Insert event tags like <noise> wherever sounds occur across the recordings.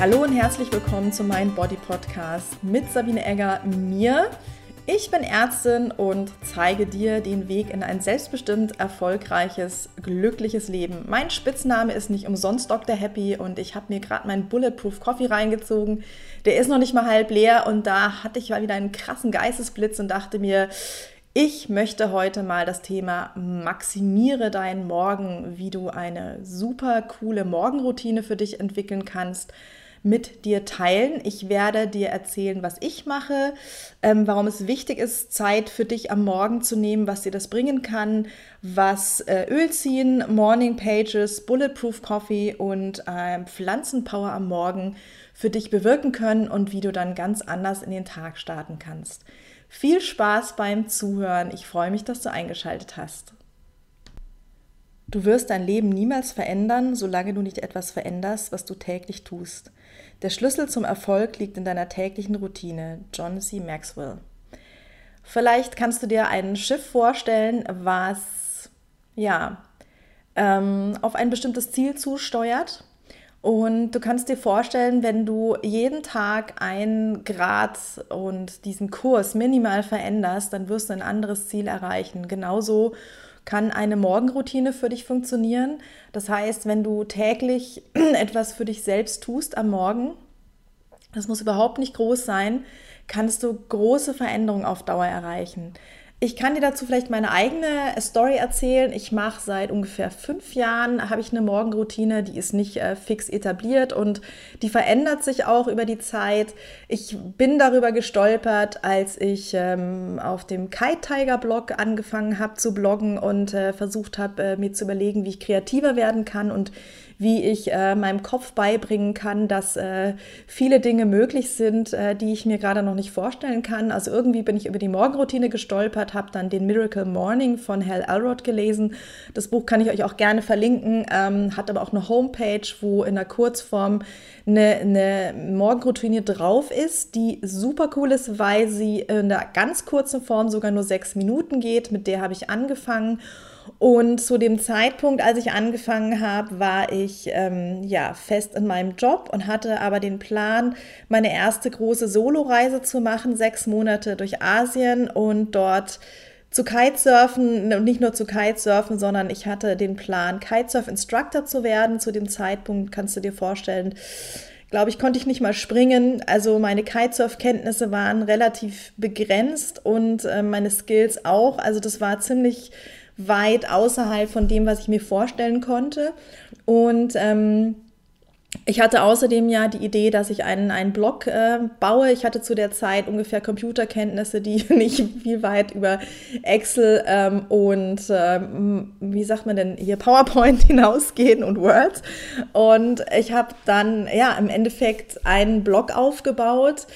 Hallo und herzlich willkommen zu meinem Body Podcast mit Sabine Egger, mir. Ich bin Ärztin und zeige dir den Weg in ein selbstbestimmt erfolgreiches, glückliches Leben. Mein Spitzname ist nicht umsonst Dr. Happy und ich habe mir gerade meinen Bulletproof Coffee reingezogen. Der ist noch nicht mal halb leer und da hatte ich mal wieder einen krassen Geistesblitz und dachte mir, ich möchte heute mal das Thema Maximiere deinen Morgen, wie du eine super coole Morgenroutine für dich entwickeln kannst mit dir teilen. Ich werde dir erzählen, was ich mache, ähm, warum es wichtig ist, Zeit für dich am Morgen zu nehmen, was dir das bringen kann, was äh, Ölziehen, Morning Pages, Bulletproof Coffee und äh, Pflanzenpower am Morgen für dich bewirken können und wie du dann ganz anders in den Tag starten kannst. Viel Spaß beim Zuhören. Ich freue mich, dass du eingeschaltet hast. Du wirst dein Leben niemals verändern, solange du nicht etwas veränderst, was du täglich tust. Der Schlüssel zum Erfolg liegt in deiner täglichen Routine. John C. Maxwell. Vielleicht kannst du dir ein Schiff vorstellen, was ja ähm, auf ein bestimmtes Ziel zusteuert. Und du kannst dir vorstellen, wenn du jeden Tag ein Grad und diesen Kurs minimal veränderst, dann wirst du ein anderes Ziel erreichen. Genauso kann eine Morgenroutine für dich funktionieren. Das heißt, wenn du täglich <clears throat> etwas für dich selbst tust am Morgen, das muss überhaupt nicht groß sein, kannst du große Veränderungen auf Dauer erreichen. Ich kann dir dazu vielleicht meine eigene Story erzählen. Ich mache seit ungefähr fünf Jahren, habe ich eine Morgenroutine, die ist nicht äh, fix etabliert und die verändert sich auch über die Zeit. Ich bin darüber gestolpert, als ich ähm, auf dem Kite Tiger Blog angefangen habe zu bloggen und äh, versucht habe, äh, mir zu überlegen, wie ich kreativer werden kann und wie ich äh, meinem Kopf beibringen kann, dass äh, viele Dinge möglich sind, äh, die ich mir gerade noch nicht vorstellen kann. Also irgendwie bin ich über die Morgenroutine gestolpert, habe dann den Miracle Morning von Hal Elrod gelesen. Das Buch kann ich euch auch gerne verlinken, ähm, hat aber auch eine Homepage, wo in der Kurzform eine, eine Morgenroutine drauf ist, die super cool ist, weil sie in der ganz kurzen Form sogar nur sechs Minuten geht. Mit der habe ich angefangen. Und zu dem Zeitpunkt, als ich angefangen habe, war ich ähm, ja fest in meinem Job und hatte aber den Plan, meine erste große Soloreise zu machen, sechs Monate durch Asien und dort zu Kitesurfen und nicht nur zu Kitesurfen, sondern ich hatte den Plan, Kitesurf-Instructor zu werden. Zu dem Zeitpunkt kannst du dir vorstellen, glaube ich, konnte ich nicht mal springen. Also meine Kitesurf-Kenntnisse waren relativ begrenzt und äh, meine Skills auch. Also das war ziemlich weit außerhalb von dem, was ich mir vorstellen konnte. Und ähm, ich hatte außerdem ja die Idee, dass ich einen, einen Blog äh, baue. Ich hatte zu der Zeit ungefähr Computerkenntnisse, die <laughs> nicht viel weit über Excel ähm, und ähm, wie sagt man denn hier PowerPoint <laughs> hinausgehen und Word. Und ich habe dann ja im Endeffekt einen Blog aufgebaut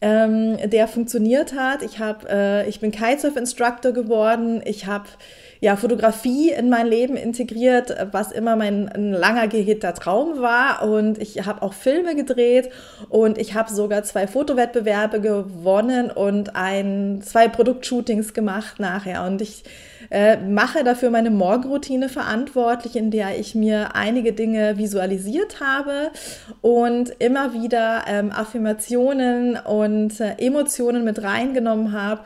ähm, der funktioniert hat. Ich, hab, äh, ich bin Kitesurf-Instructor geworden. Ich habe ja, Fotografie in mein Leben integriert, was immer mein ein langer gehegter Traum war. Und ich habe auch Filme gedreht und ich habe sogar zwei Fotowettbewerbe gewonnen und ein, zwei Produktshootings gemacht nachher. Und ich äh, mache dafür meine Morgenroutine verantwortlich, in der ich mir einige Dinge visualisiert habe und immer wieder ähm, Affirmationen und äh, Emotionen mit reingenommen habe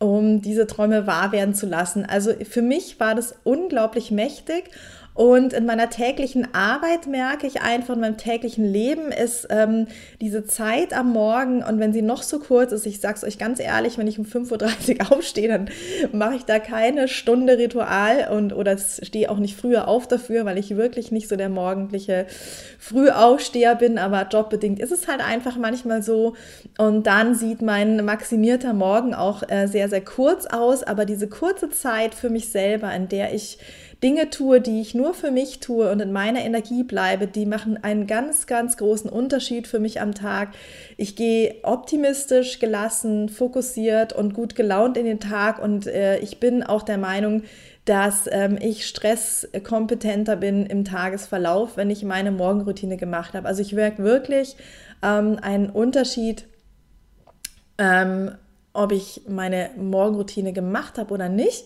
um diese Träume wahr werden zu lassen. Also für mich war das unglaublich mächtig und in meiner täglichen Arbeit merke ich einfach, in meinem täglichen Leben ist ähm, diese Zeit am Morgen und wenn sie noch so kurz ist, ich sage es euch ganz ehrlich, wenn ich um 5.30 Uhr <laughs> aufstehe, dann mache ich da keine Stunde Ritual und oder stehe auch nicht früher auf dafür, weil ich wirklich nicht so der morgendliche Frühaufsteher bin, aber jobbedingt ist es halt einfach manchmal so. Und dann sieht mein maximierter Morgen auch äh, sehr, sehr kurz aus, aber diese kurze Zeit für mich selber, in der ich Dinge tue, die ich nur für mich tue und in meiner Energie bleibe, die machen einen ganz, ganz großen Unterschied für mich am Tag. Ich gehe optimistisch, gelassen, fokussiert und gut gelaunt in den Tag und äh, ich bin auch der Meinung, dass ähm, ich stresskompetenter bin im Tagesverlauf, wenn ich meine Morgenroutine gemacht habe. Also ich merke wirklich ähm, einen Unterschied, ähm, ob ich meine Morgenroutine gemacht habe oder nicht.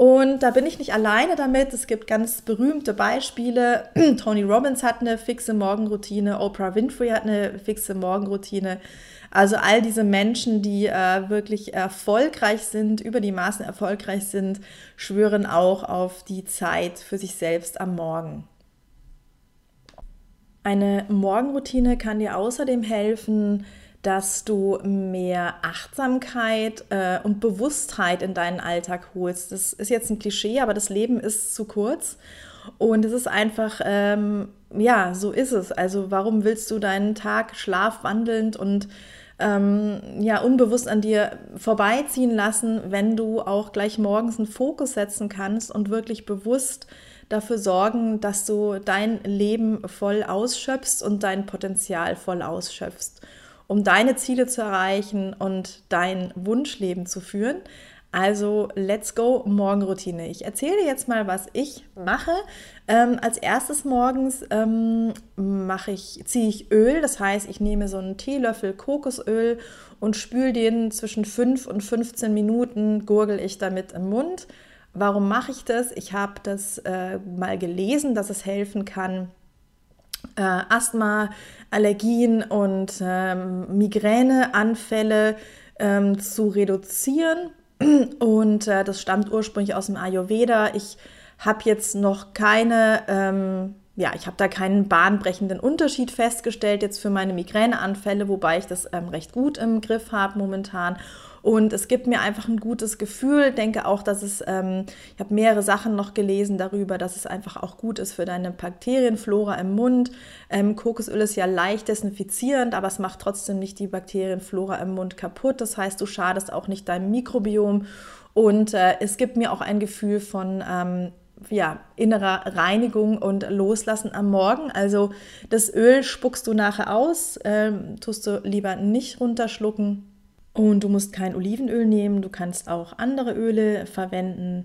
Und da bin ich nicht alleine damit. Es gibt ganz berühmte Beispiele. <clears throat> Tony Robbins hat eine fixe Morgenroutine, Oprah Winfrey hat eine fixe Morgenroutine. Also all diese Menschen, die äh, wirklich erfolgreich sind, über die Maßen erfolgreich sind, schwören auch auf die Zeit für sich selbst am Morgen. Eine Morgenroutine kann dir außerdem helfen, dass du mehr Achtsamkeit äh, und Bewusstheit in deinen Alltag holst. Das ist jetzt ein Klischee, aber das Leben ist zu kurz. Und es ist einfach, ähm, ja, so ist es. Also warum willst du deinen Tag schlafwandelnd und ähm, ja, unbewusst an dir vorbeiziehen lassen, wenn du auch gleich morgens einen Fokus setzen kannst und wirklich bewusst dafür sorgen, dass du dein Leben voll ausschöpfst und dein Potenzial voll ausschöpfst um deine Ziele zu erreichen und dein Wunschleben zu führen. Also, let's go, Morgenroutine. Ich erzähle jetzt mal, was ich mache. Ähm, als erstes morgens ähm, mache ich, ziehe ich Öl, das heißt, ich nehme so einen Teelöffel Kokosöl und spüle den zwischen 5 und 15 Minuten, gurgel ich damit im Mund. Warum mache ich das? Ich habe das äh, mal gelesen, dass es helfen kann, äh, Asthma, Allergien und ähm, Migräneanfälle ähm, zu reduzieren. <clears throat> Und äh, das stammt ursprünglich aus dem Ayurveda. Ich habe jetzt noch keine, ähm, ja, ich habe da keinen bahnbrechenden Unterschied festgestellt jetzt für meine Migräneanfälle, wobei ich das ähm, recht gut im Griff habe momentan. Und es gibt mir einfach ein gutes Gefühl. Denke auch, dass es, ähm, ich habe mehrere Sachen noch gelesen darüber, dass es einfach auch gut ist für deine Bakterienflora im Mund. Ähm, Kokosöl ist ja leicht desinfizierend, aber es macht trotzdem nicht die Bakterienflora im Mund kaputt. Das heißt, du schadest auch nicht deinem Mikrobiom. Und äh, es gibt mir auch ein Gefühl von ähm, ja, innerer Reinigung und Loslassen am Morgen. Also das Öl spuckst du nachher aus, ähm, tust du lieber nicht runterschlucken. Und du musst kein Olivenöl nehmen, du kannst auch andere Öle verwenden.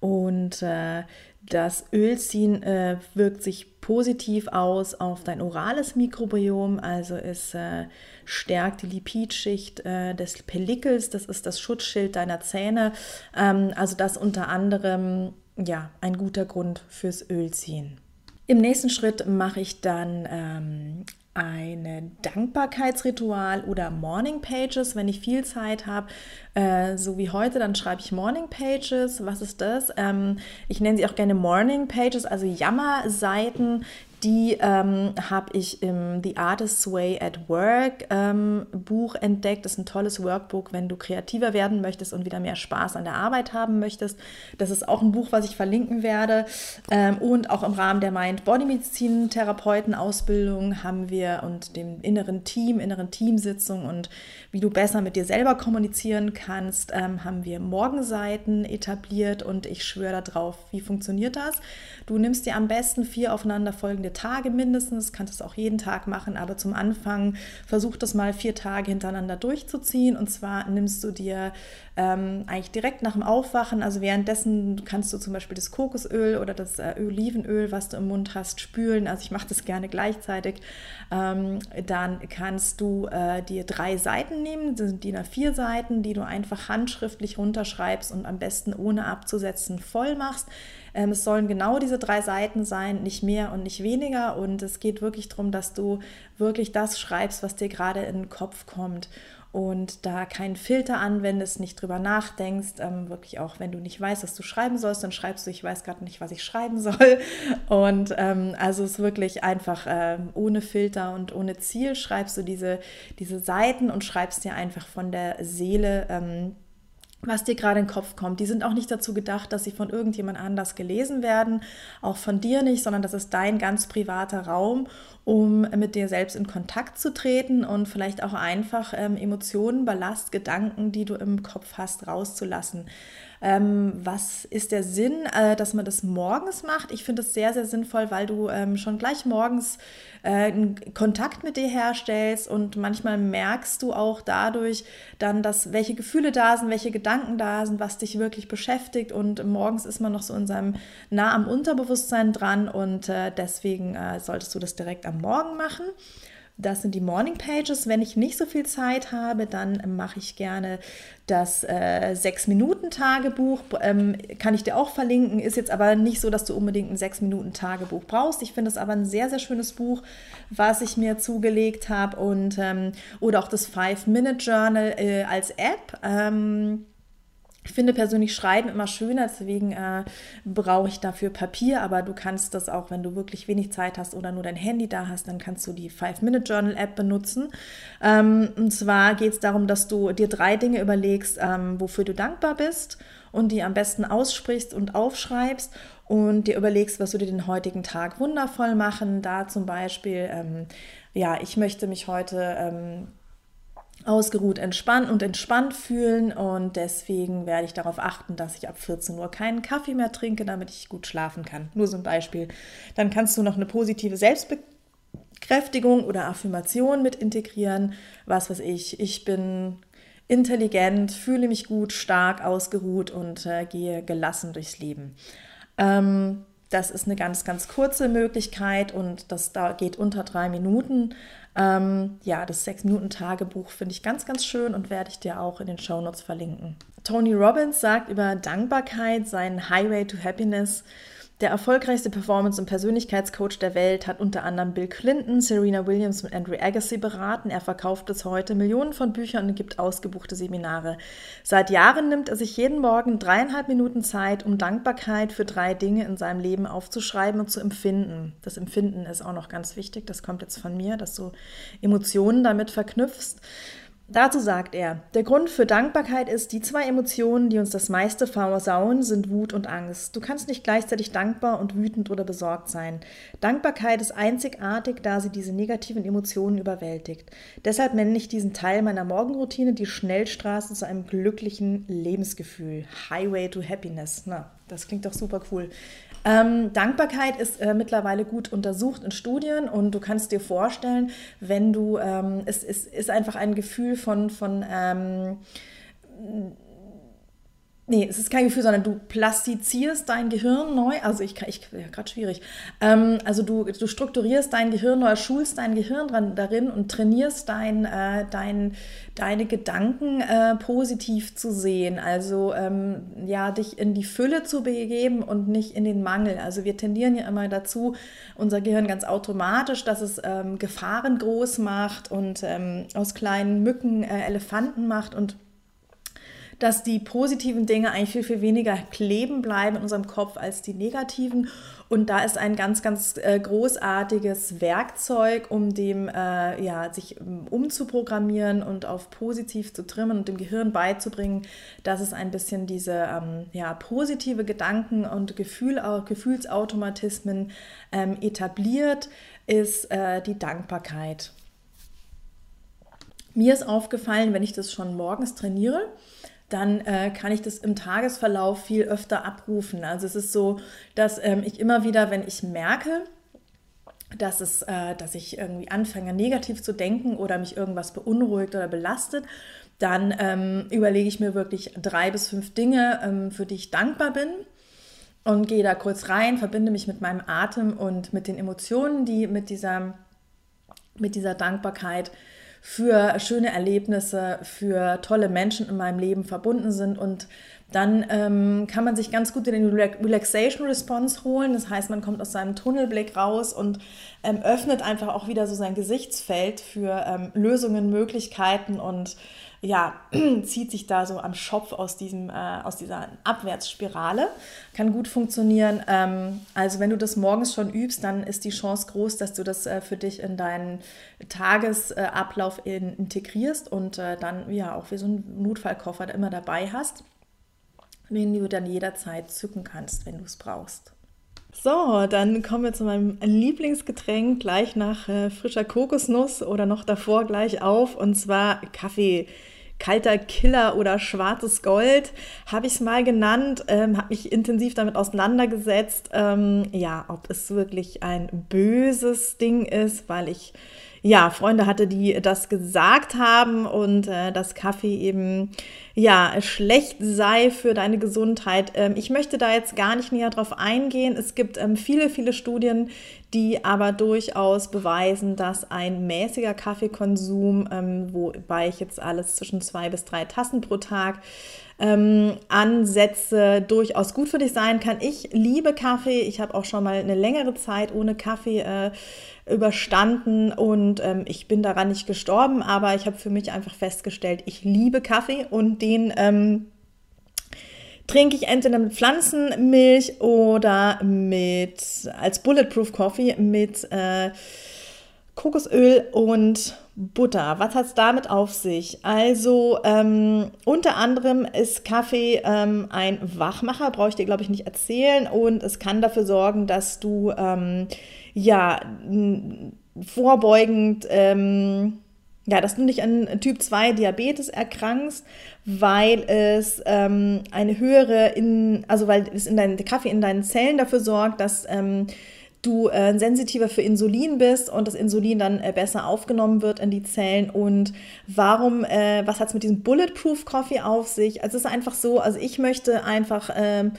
Und äh, das Ölziehen äh, wirkt sich positiv aus auf dein orales Mikrobiom, also es äh, stärkt die Lipidschicht äh, des Pellikels, das ist das Schutzschild deiner Zähne. Ähm, also das unter anderem ja ein guter Grund fürs Ölziehen. Im nächsten Schritt mache ich dann ähm, ein Dankbarkeitsritual oder Morning Pages, wenn ich viel Zeit habe, äh, so wie heute, dann schreibe ich Morning Pages. Was ist das? Ähm, ich nenne sie auch gerne Morning Pages, also Jammerseiten, die ähm, habe ich im The Artist's Way at Work ähm, Buch entdeckt. Das ist ein tolles Workbook, wenn du kreativer werden möchtest und wieder mehr Spaß an der Arbeit haben möchtest. Das ist auch ein Buch, was ich verlinken werde. Ähm, und auch im Rahmen der Mind-Body-Medizin-Therapeuten-Ausbildung haben wir und dem inneren Team, inneren Teamsitzung und wie du besser mit dir selber kommunizieren kannst, ähm, haben wir Morgenseiten etabliert und ich schwöre darauf, wie funktioniert das? Du nimmst dir am besten vier aufeinanderfolgende Tage mindestens, kannst es auch jeden Tag machen, aber zum Anfang versuch das mal vier Tage hintereinander durchzuziehen. Und zwar nimmst du dir ähm, eigentlich direkt nach dem Aufwachen, also währenddessen kannst du zum Beispiel das Kokosöl oder das äh, Olivenöl, was du im Mund hast, spülen, also ich mache das gerne gleichzeitig, ähm, dann kannst du äh, dir drei Seiten nehmen, das sind DIN A4 Seiten, die du einfach handschriftlich runterschreibst und am besten ohne abzusetzen voll machst. Ähm, es sollen genau diese drei Seiten sein, nicht mehr und nicht weniger. Und es geht wirklich darum, dass du wirklich das schreibst, was dir gerade in den Kopf kommt und da keinen Filter anwendest, nicht drüber nachdenkst, ähm, wirklich auch, wenn du nicht weißt, was du schreiben sollst, dann schreibst du, ich weiß gerade nicht, was ich schreiben <laughs> soll. Und ähm, also es ist wirklich einfach ähm, ohne Filter und ohne Ziel schreibst du diese, diese Seiten und schreibst dir einfach von der Seele ähm, was dir gerade in den Kopf kommt. Die sind auch nicht dazu gedacht, dass sie von irgendjemand anders gelesen werden, auch von dir nicht, sondern das ist dein ganz privater Raum, um mit dir selbst in Kontakt zu treten und vielleicht auch einfach ähm, Emotionen, Ballast, Gedanken, die du im Kopf hast, rauszulassen. Ähm, was ist der Sinn, äh, dass man das morgens macht? Ich finde es sehr, sehr sinnvoll, weil du ähm, schon gleich morgens äh, Kontakt mit dir herstellst und manchmal merkst du auch dadurch dann, dass welche Gefühle da sind, welche Gedanken da sind, was dich wirklich beschäftigt und morgens ist man noch so in seinem nah am Unterbewusstsein dran und äh, deswegen äh, solltest du das direkt am Morgen machen. Das sind die Morning Pages. Wenn ich nicht so viel Zeit habe, dann mache ich gerne das äh, Sechs-Minuten-Tagebuch. Ähm, kann ich dir auch verlinken. Ist jetzt aber nicht so, dass du unbedingt ein Sechs-Minuten-Tagebuch brauchst. Ich finde es aber ein sehr, sehr schönes Buch, was ich mir zugelegt habe. Und ähm, oder auch das Five-Minute-Journal äh, als App. Ähm, ich finde persönlich Schreiben immer schöner, deswegen äh, brauche ich dafür Papier, aber du kannst das auch, wenn du wirklich wenig Zeit hast oder nur dein Handy da hast, dann kannst du die Five-Minute-Journal-App benutzen. Ähm, und zwar geht es darum, dass du dir drei Dinge überlegst, ähm, wofür du dankbar bist und die am besten aussprichst und aufschreibst und dir überlegst, was du dir den heutigen Tag wundervoll machen. Da zum Beispiel, ähm, ja, ich möchte mich heute ähm, ausgeruht, entspannt und entspannt fühlen und deswegen werde ich darauf achten, dass ich ab 14 Uhr keinen Kaffee mehr trinke, damit ich gut schlafen kann. Nur so ein Beispiel. Dann kannst du noch eine positive Selbstbekräftigung oder Affirmation mit integrieren. Was weiß ich, ich bin intelligent, fühle mich gut, stark, ausgeruht und äh, gehe gelassen durchs Leben. Ähm, das ist eine ganz, ganz kurze Möglichkeit und das da geht unter drei Minuten. Ähm, ja, das Sechs-Minuten-Tagebuch finde ich ganz, ganz schön und werde ich dir auch in den Shownotes verlinken. Tony Robbins sagt über Dankbarkeit, seinen Highway to Happiness, der erfolgreichste Performance- und Persönlichkeitscoach der Welt hat unter anderem Bill Clinton, Serena Williams und Andrew Agassi beraten. Er verkauft bis heute Millionen von Büchern und gibt ausgebuchte Seminare. Seit Jahren nimmt er sich jeden Morgen dreieinhalb Minuten Zeit, um Dankbarkeit für drei Dinge in seinem Leben aufzuschreiben und zu empfinden. Das Empfinden ist auch noch ganz wichtig. Das kommt jetzt von mir, dass du Emotionen damit verknüpfst. Dazu sagt er, der Grund für Dankbarkeit ist, die zwei Emotionen, die uns das meiste versauen, sind Wut und Angst. Du kannst nicht gleichzeitig dankbar und wütend oder besorgt sein. Dankbarkeit ist einzigartig, da sie diese negativen Emotionen überwältigt. Deshalb nenne ich diesen Teil meiner Morgenroutine die Schnellstraße zu einem glücklichen Lebensgefühl. Highway to Happiness. Na, das klingt doch super cool. Ähm, Dankbarkeit ist äh, mittlerweile gut untersucht in Studien und du kannst dir vorstellen, wenn du, ähm, es, es ist einfach ein Gefühl von, von ähm, Nee, es ist kein Gefühl, sondern du plastizierst dein Gehirn neu. Also ich ich, ja, gerade schwierig. Ähm, also du, du strukturierst dein Gehirn neu, schulst dein Gehirn dran, darin und trainierst dein, äh, dein, deine Gedanken äh, positiv zu sehen. Also ähm, ja, dich in die Fülle zu begeben und nicht in den Mangel. Also wir tendieren ja immer dazu, unser Gehirn ganz automatisch, dass es ähm, Gefahren groß macht und ähm, aus kleinen Mücken äh, Elefanten macht und dass die positiven Dinge eigentlich viel, viel weniger kleben bleiben in unserem Kopf als die negativen. Und da ist ein ganz, ganz äh, großartiges Werkzeug, um dem, äh, ja, sich um, umzuprogrammieren und auf positiv zu trimmen und dem Gehirn beizubringen, dass es ein bisschen diese ähm, ja, positive Gedanken und Gefühl, Gefühlsautomatismen ähm, etabliert, ist äh, die Dankbarkeit. Mir ist aufgefallen, wenn ich das schon morgens trainiere, dann äh, kann ich das im Tagesverlauf viel öfter abrufen. Also es ist so, dass ähm, ich immer wieder, wenn ich merke, dass, es, äh, dass ich irgendwie anfange, negativ zu denken oder mich irgendwas beunruhigt oder belastet, dann ähm, überlege ich mir wirklich drei bis fünf Dinge, ähm, für die ich dankbar bin und gehe da kurz rein, verbinde mich mit meinem Atem und mit den Emotionen, die mit dieser, mit dieser Dankbarkeit für schöne Erlebnisse, für tolle Menschen in meinem Leben verbunden sind und dann ähm, kann man sich ganz gut in den Relaxation Response holen. Das heißt, man kommt aus seinem Tunnelblick raus und ähm, öffnet einfach auch wieder so sein Gesichtsfeld für ähm, Lösungen, Möglichkeiten und ja, <clears throat> zieht sich da so am Schopf aus, diesem, äh, aus dieser Abwärtsspirale. Kann gut funktionieren. Ähm, also wenn du das morgens schon übst, dann ist die Chance groß, dass du das äh, für dich in deinen Tagesablauf in, integrierst und äh, dann ja auch wie so einen Notfallkoffer immer dabei hast, den du dann jederzeit zücken kannst, wenn du es brauchst. So, dann kommen wir zu meinem Lieblingsgetränk gleich nach äh, frischer Kokosnuss oder noch davor gleich auf und zwar Kaffee. Kalter Killer oder schwarzes Gold, habe ich es mal genannt, ähm, habe mich intensiv damit auseinandergesetzt, ähm, ja, ob es wirklich ein böses Ding ist, weil ich ja, Freunde hatte, die das gesagt haben und äh, dass Kaffee eben ja schlecht sei für deine Gesundheit. Ähm, ich möchte da jetzt gar nicht näher drauf eingehen. Es gibt ähm, viele, viele Studien, die aber durchaus beweisen, dass ein mäßiger Kaffeekonsum, ähm, wobei ich jetzt alles zwischen zwei bis drei Tassen pro Tag ähm, Ansätze durchaus gut für dich sein kann. Ich liebe Kaffee. Ich habe auch schon mal eine längere Zeit ohne Kaffee äh, überstanden und ähm, ich bin daran nicht gestorben, aber ich habe für mich einfach festgestellt, ich liebe Kaffee und den ähm, trinke ich entweder mit Pflanzenmilch oder mit als Bulletproof Coffee mit äh, Kokosöl und Butter. Was hat es damit auf sich? Also ähm, unter anderem ist Kaffee ähm, ein Wachmacher, brauche ich dir glaube ich nicht erzählen und es kann dafür sorgen, dass du ähm, ja vorbeugend ähm, ja, dass du nicht an Typ 2 Diabetes erkrankst, weil es ähm, eine höhere, in, also weil es in deinen Kaffee in deinen Zellen dafür sorgt, dass ähm, du äh, sensitiver für Insulin bist und das Insulin dann äh, besser aufgenommen wird in die Zellen. Und warum, äh, was hat es mit diesem Bulletproof Coffee auf sich? Also es ist einfach so, also ich möchte einfach ähm,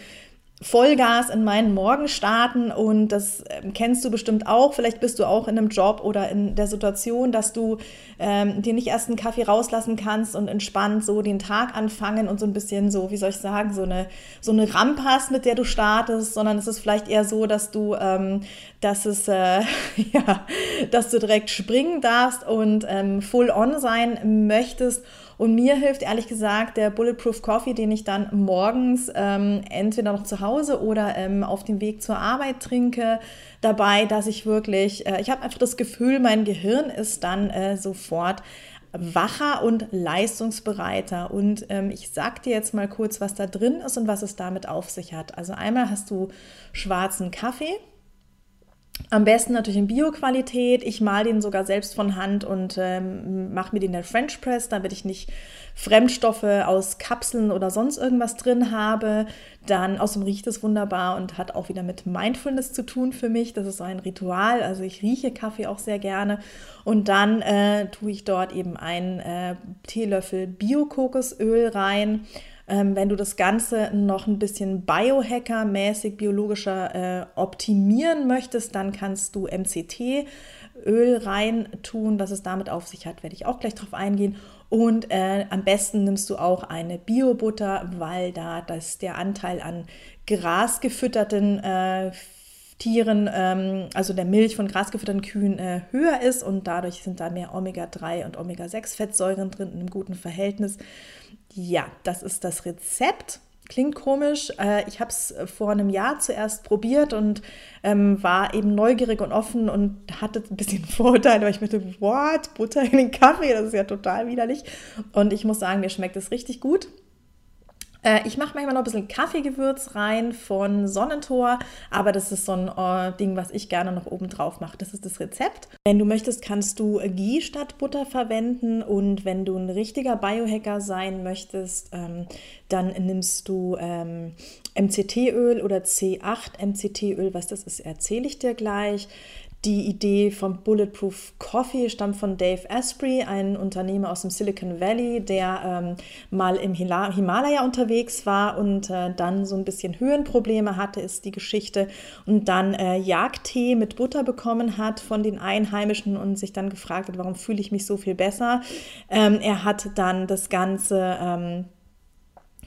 Vollgas in meinen Morgen starten und das ähm, kennst du bestimmt auch. Vielleicht bist du auch in einem Job oder in der Situation, dass du ähm, dir nicht erst einen Kaffee rauslassen kannst und entspannt so den Tag anfangen und so ein bisschen so, wie soll ich sagen, so eine, so eine Rampe hast, mit der du startest, sondern es ist vielleicht eher so, dass du, ähm, dass es, äh, <laughs> ja, dass du direkt springen darfst und ähm, full on sein möchtest und mir hilft ehrlich gesagt der Bulletproof Coffee, den ich dann morgens ähm, entweder noch zu Hause oder ähm, auf dem Weg zur Arbeit trinke, dabei, dass ich wirklich, äh, ich habe einfach das Gefühl, mein Gehirn ist dann äh, sofort wacher und leistungsbereiter. Und ähm, ich sage dir jetzt mal kurz, was da drin ist und was es damit auf sich hat. Also einmal hast du schwarzen Kaffee, am besten natürlich in Bio-Qualität. Ich mal den sogar selbst von Hand und ähm, mache mir den in der French Press, damit ich nicht Fremdstoffe aus Kapseln oder sonst irgendwas drin habe. Dann außerdem riecht es wunderbar und hat auch wieder mit Mindfulness zu tun für mich. Das ist so ein Ritual. Also ich rieche Kaffee auch sehr gerne. Und dann äh, tue ich dort eben einen äh, Teelöffel Bio-Kokosöl rein ähm, wenn du das Ganze noch ein bisschen Biohacker-mäßig, biologischer äh, optimieren möchtest, dann kannst du MCT-Öl rein tun. Was es damit auf sich hat, werde ich auch gleich drauf eingehen. Und äh, am besten nimmst du auch eine Bio-Butter, weil da das der Anteil an grasgefütterten äh, Tieren, ähm, also der Milch von grasgefütterten Kühen, äh, höher ist und dadurch sind da mehr Omega-3 und Omega-6-Fettsäuren drin in einem guten Verhältnis. Ja, das ist das Rezept. Klingt komisch. Äh, ich habe es vor einem Jahr zuerst probiert und ähm, war eben neugierig und offen und hatte ein bisschen <laughs> Vorurteile, weil ich mir dachte, what, Butter in den Kaffee, das ist ja total widerlich. Und ich muss sagen, mir schmeckt es richtig gut. Äh, ich mache manchmal noch ein bisschen Kaffeegewürz rein von Sonnentor, aber das ist so ein äh, Ding, was ich gerne noch oben drauf mache. Das ist das Rezept. Wenn du möchtest, kannst du Ghee statt Butter verwenden und wenn du ein richtiger Biohacker sein möchtest, ähm, dann nimmst du ähm, MCT-Öl oder C8 MCT-Öl. Was das ist, erzähle ich dir gleich. Die Idee vom Bulletproof Coffee stammt von Dave Asprey, ein Unternehmer aus dem Silicon Valley, der ähm, mal im Himalaya unterwegs war und äh, dann so ein bisschen Höhenprobleme hatte, ist die Geschichte, und dann äh, Jagdtee mit Butter bekommen hat von den Einheimischen und sich dann gefragt hat, warum fühle ich mich so viel besser. Ähm, er hat dann das Ganze ähm,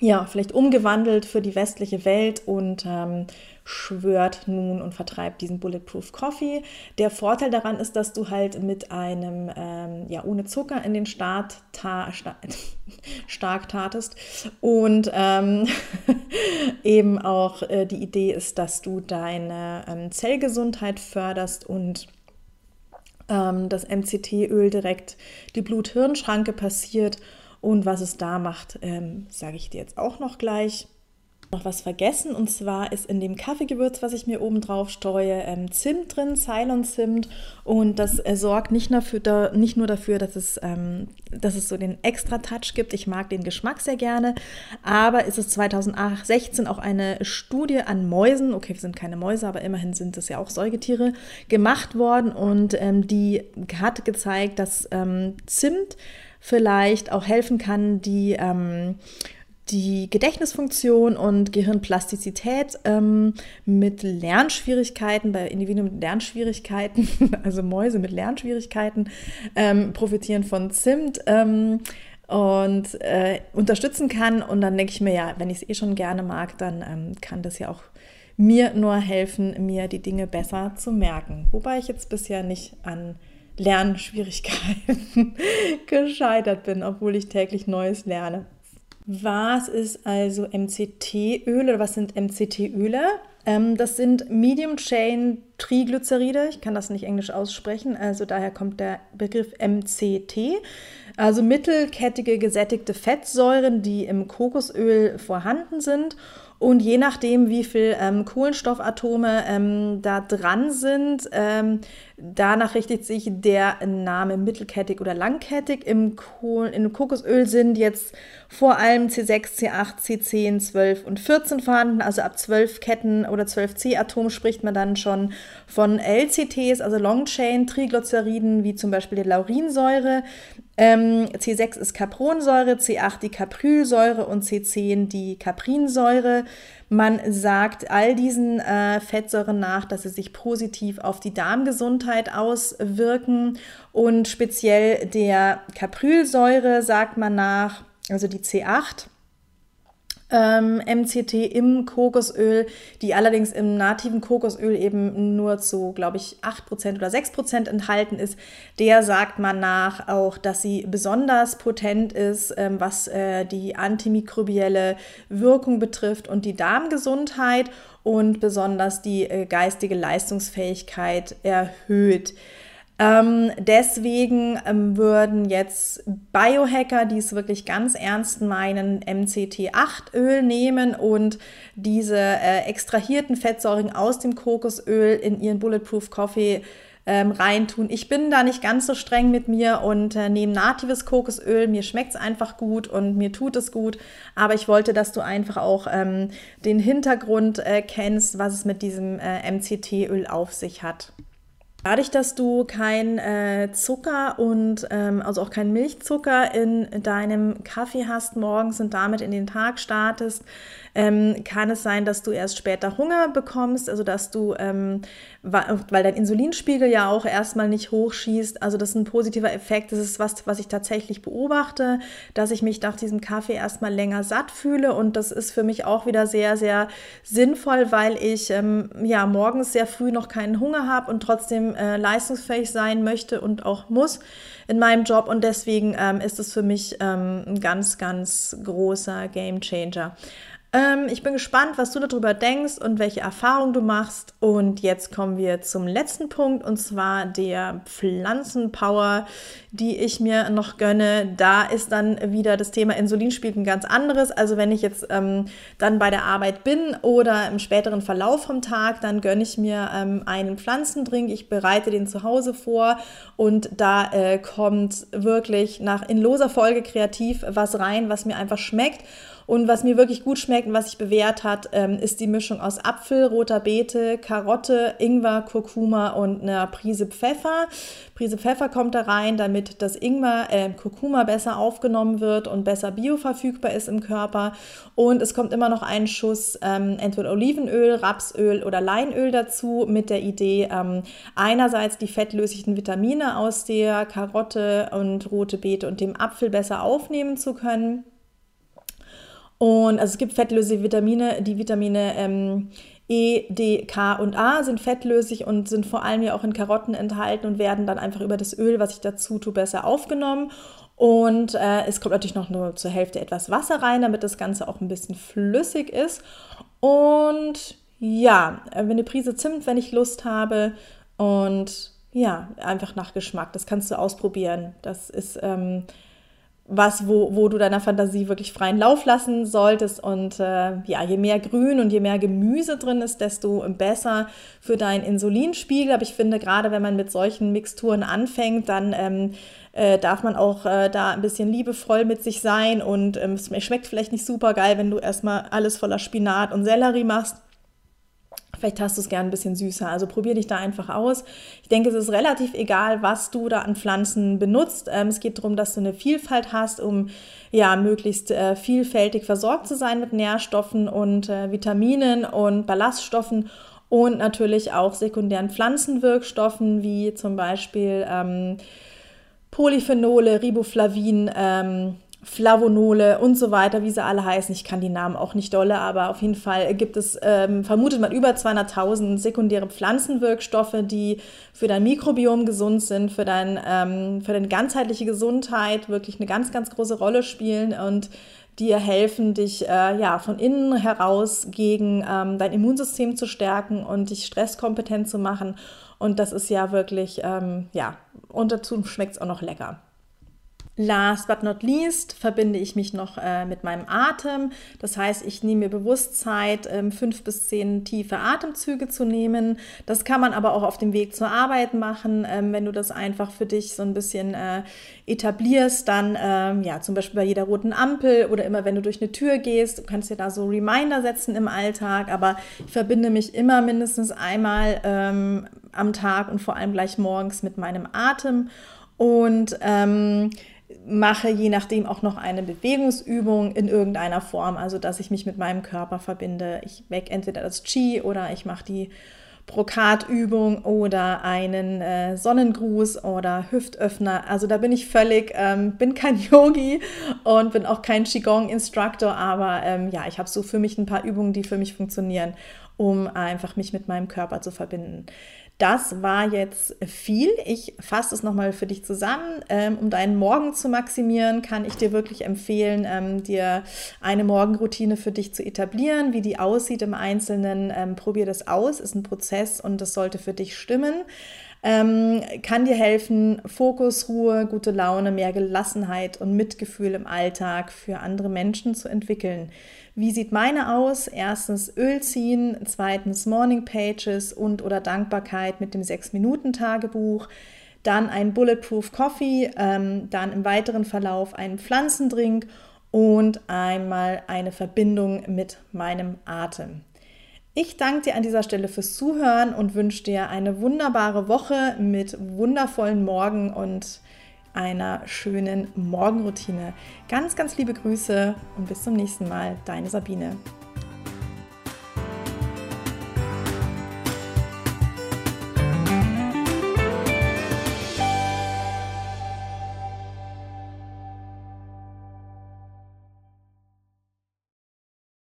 ja, vielleicht umgewandelt für die westliche Welt und ähm, schwört nun und vertreibt diesen Bulletproof Coffee. Der Vorteil daran ist, dass du halt mit einem, ähm, ja, ohne Zucker in den Start ta sta <laughs> stark tatest und ähm, <laughs> eben auch äh, die Idee ist, dass du deine ähm, Zellgesundheit förderst und ähm, das MCT-Öl direkt die Blut-Hirn-Schranke passiert und was es da macht, ähm, sage ich dir jetzt auch noch gleich. noch was vergessen und zwar ist in dem Kaffeegewürz, was ich mir oben drauf streue, ähm, Zimt drin, Ceylon-Zimt und das äh, sorgt nicht, dafür, da, nicht nur dafür, dass es, ähm, dass es so den extra Touch gibt. Ich mag den Geschmack sehr gerne, aber ist es 2016 auch eine Studie an Mäusen, okay, wir sind keine Mäuse, aber immerhin sind es ja auch Säugetiere, gemacht worden und ähm, die hat gezeigt, dass ähm, Zimt vielleicht auch helfen kann, die ähm, die Gedächtnisfunktion und Gehirnplastizität ähm, mit Lernschwierigkeiten, bei Individuen mit Lernschwierigkeiten, <laughs> also Mäuse mit Lernschwierigkeiten, ähm, profitieren von Zimt. Ähm, und äh, unterstützen kann. Und dann denke ich mir, ja, wenn ich es eh schon gerne mag, dann ähm, kann das ja auch mir nur helfen, mir die Dinge besser zu merken. Wobei ich jetzt bisher nicht an Lernschwierigkeiten <laughs> gescheitert bin, obwohl ich täglich Neues lerne. Was ist also MCT-Öl oder was sind MCT-Öle? Ähm, das sind Medium Chain Triglyceride. Ich kann das nicht englisch aussprechen, also daher kommt der Begriff MCT. Also mittelkettige gesättigte Fettsäuren, die im Kokosöl vorhanden sind und je nachdem, wie viel ähm, Kohlenstoffatome ähm, da dran sind, ähm, danach richtet sich der Name mittelkettig oder langkettig. Im, Kohl Im Kokosöl sind jetzt vor allem C6, C8, C10, 12 und 14 vorhanden. Also ab 12 Ketten oder 12 C-Atomen spricht man dann schon von LCTs, also Long Chain Triglyceriden, wie zum Beispiel die Laurinsäure. Ähm, C6 ist Capronsäure, C8 die Caprylsäure und C10 die Caprinsäure. Man sagt all diesen äh, Fettsäuren nach, dass sie sich positiv auf die Darmgesundheit auswirken und speziell der Caprylsäure sagt man nach, also die C8 ähm, MCT im Kokosöl, die allerdings im nativen Kokosöl eben nur zu, glaube ich, 8% oder 6% enthalten ist, der sagt man nach auch, dass sie besonders potent ist, ähm, was äh, die antimikrobielle Wirkung betrifft und die Darmgesundheit und besonders die äh, geistige Leistungsfähigkeit erhöht. Ähm, deswegen ähm, würden jetzt Biohacker, die es wirklich ganz ernst meinen, MCT8-Öl nehmen und diese äh, extrahierten Fettsäuren aus dem Kokosöl in ihren Bulletproof Coffee ähm, reintun. Ich bin da nicht ganz so streng mit mir und äh, nehme natives Kokosöl. Mir schmeckt es einfach gut und mir tut es gut. Aber ich wollte, dass du einfach auch ähm, den Hintergrund äh, kennst, was es mit diesem äh, MCT-Öl auf sich hat. Dadurch, dass du kein äh, Zucker und ähm, also auch kein Milchzucker in deinem Kaffee hast morgens und damit in den Tag startest, ähm, kann es sein, dass du erst später Hunger bekommst, also dass du, ähm, weil dein Insulinspiegel ja auch erstmal nicht hochschießt. Also das ist ein positiver Effekt. Das ist was, was ich tatsächlich beobachte, dass ich mich nach diesem Kaffee erstmal länger satt fühle. Und das ist für mich auch wieder sehr, sehr sinnvoll, weil ich ähm, ja morgens sehr früh noch keinen Hunger habe und trotzdem äh, leistungsfähig sein möchte und auch muss in meinem Job. Und deswegen ähm, ist es für mich ähm, ein ganz, ganz großer Game Changer. Ähm, ich bin gespannt, was du darüber denkst und welche Erfahrungen du machst. Und jetzt kommen wir zum letzten Punkt und zwar der Pflanzenpower, die ich mir noch gönne. Da ist dann wieder das Thema Insulin spielt ein ganz anderes. Also wenn ich jetzt ähm, dann bei der Arbeit bin oder im späteren Verlauf vom Tag, dann gönne ich mir ähm, einen Pflanzendrink. Ich bereite den zu Hause vor und da äh, kommt wirklich nach in loser Folge kreativ was rein, was mir einfach schmeckt. Und was mir wirklich gut schmeckt und was sich bewährt hat, ähm, ist die Mischung aus Apfel, roter Beete, Karotte, Ingwer, Kurkuma und einer Prise Pfeffer. Prise Pfeffer kommt da rein, damit das Ingwer, äh, Kurkuma besser aufgenommen wird und besser bioverfügbar ist im Körper. Und es kommt immer noch ein Schuss ähm, entweder Olivenöl, Rapsöl oder Leinöl dazu mit der Idee, ähm, einerseits die fettlöslichen Vitamine aus der Karotte und rote Beete und dem Apfel besser aufnehmen zu können und also es gibt fettlösliche Vitamine, die Vitamine ähm, E, D, K und A sind fettlöslich und sind vor allem ja auch in Karotten enthalten und werden dann einfach über das Öl, was ich dazu tue, besser aufgenommen. Und äh, es kommt natürlich noch nur zur Hälfte etwas Wasser rein, damit das Ganze auch ein bisschen flüssig ist. Und ja, äh, eine Prise Zimt, wenn ich Lust habe. Und ja, einfach nach Geschmack. Das kannst du ausprobieren. Das ist ähm, was, wo, wo du deiner Fantasie wirklich freien Lauf lassen solltest. Und äh, ja, je mehr Grün und je mehr Gemüse drin ist, desto besser für deinen Insulinspiegel. Aber ich finde, gerade wenn man mit solchen Mixturen anfängt, dann ähm, äh, darf man auch äh, da ein bisschen liebevoll mit sich sein. Und ähm, es schmeckt vielleicht nicht super geil, wenn du erstmal alles voller Spinat und Sellerie machst. Vielleicht hast du es gern ein bisschen süßer. Also probier dich da einfach aus. Ich denke, es ist relativ egal, was du da an Pflanzen benutzt. Ähm, es geht darum, dass du eine Vielfalt hast, um ja möglichst äh, vielfältig versorgt zu sein mit Nährstoffen und äh, Vitaminen und Ballaststoffen und natürlich auch sekundären Pflanzenwirkstoffen wie zum Beispiel ähm, Polyphenole, Riboflavin, ähm, Flavonole und so weiter, wie sie alle heißen. Ich kann die Namen auch nicht dolle, aber auf jeden Fall gibt es, ähm, vermutet man, über 200.000 sekundäre Pflanzenwirkstoffe, die für dein Mikrobiom gesund sind, für, dein, ähm, für deine ganzheitliche Gesundheit wirklich eine ganz, ganz große Rolle spielen und dir helfen, dich äh, ja, von innen heraus gegen ähm, dein Immunsystem zu stärken und dich stresskompetent zu machen. Und das ist ja wirklich, ähm, ja, und dazu schmeckt es auch noch lecker. Last but not least verbinde ich mich noch äh, mit meinem Atem. Das heißt, ich nehme mir bewusst Zeit, ähm, fünf bis zehn tiefe Atemzüge zu nehmen. Das kann man aber auch auf dem Weg zur Arbeit machen. Ähm, wenn du das einfach für dich so ein bisschen äh, etablierst, dann ähm, ja zum Beispiel bei jeder roten Ampel oder immer wenn du durch eine Tür gehst, du kannst dir da so Reminder setzen im Alltag. Aber ich verbinde mich immer mindestens einmal ähm, am Tag und vor allem gleich morgens mit meinem Atem. Und ähm, mache je nachdem auch noch eine Bewegungsübung in irgendeiner Form, also dass ich mich mit meinem Körper verbinde. Ich weck entweder das Qi oder ich mache die Brokatübung oder einen äh, Sonnengruß oder Hüftöffner. Also da bin ich völlig, ähm, bin kein <laughs> Yogi und bin auch kein Qigong-Instructor, aber ähm, ja, ich habe so für mich ein paar Übungen, die für mich funktionieren, um einfach mich mit meinem Körper zu verbinden. Das war jetzt viel. Ich fasse es nochmal für dich zusammen. Ähm, um deinen Morgen zu maximieren, kann ich dir wirklich empfehlen, ähm, dir eine Morgenroutine für dich zu etablieren. Wie die aussieht im Einzelnen, ähm, probier das aus. Ist ein Prozess und das sollte für dich stimmen. Ähm, kann dir helfen, Fokus, Ruhe, gute Laune, mehr Gelassenheit und Mitgefühl im Alltag für andere Menschen zu entwickeln. Wie sieht meine aus? Erstens Öl ziehen, zweitens Morning Pages und oder Dankbarkeit mit dem 6-Minuten-Tagebuch, dann ein Bulletproof Coffee, ähm, dann im weiteren Verlauf einen Pflanzendrink und einmal eine Verbindung mit meinem Atem. Ich danke dir an dieser Stelle fürs Zuhören und wünsche dir eine wunderbare Woche mit wundervollen Morgen und einer schönen Morgenroutine. Ganz, ganz liebe Grüße und bis zum nächsten Mal. Deine Sabine.